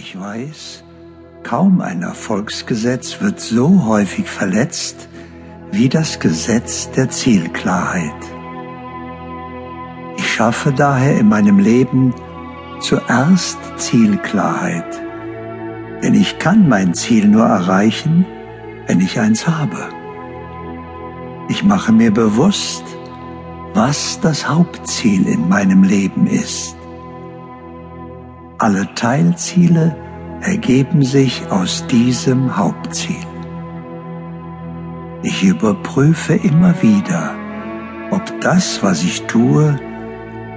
Ich weiß, kaum ein Erfolgsgesetz wird so häufig verletzt wie das Gesetz der Zielklarheit. Ich schaffe daher in meinem Leben zuerst Zielklarheit, denn ich kann mein Ziel nur erreichen, wenn ich eins habe. Ich mache mir bewusst, was das Hauptziel in meinem Leben ist. Alle Teilziele ergeben sich aus diesem Hauptziel. Ich überprüfe immer wieder, ob das, was ich tue,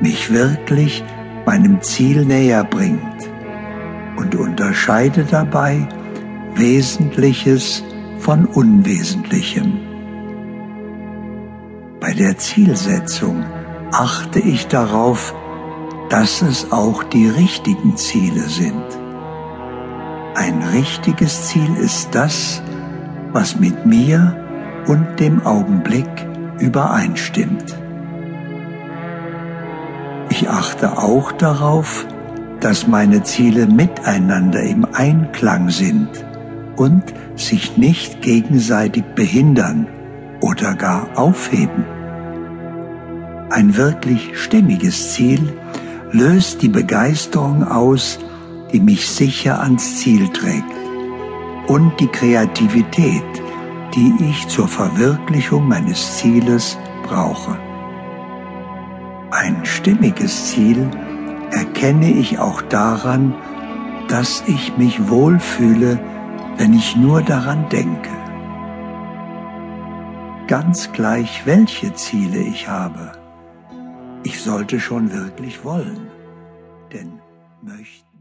mich wirklich meinem Ziel näher bringt und unterscheide dabei Wesentliches von Unwesentlichem. Bei der Zielsetzung achte ich darauf, dass es auch die richtigen Ziele sind. Ein richtiges Ziel ist das, was mit mir und dem Augenblick übereinstimmt. Ich achte auch darauf, dass meine Ziele miteinander im Einklang sind und sich nicht gegenseitig behindern oder gar aufheben. Ein wirklich stimmiges Ziel löst die Begeisterung aus, die mich sicher ans Ziel trägt und die Kreativität, die ich zur Verwirklichung meines Zieles brauche. Ein stimmiges Ziel erkenne ich auch daran, dass ich mich wohlfühle, wenn ich nur daran denke. Ganz gleich, welche Ziele ich habe ich sollte schon wirklich wollen, denn möchte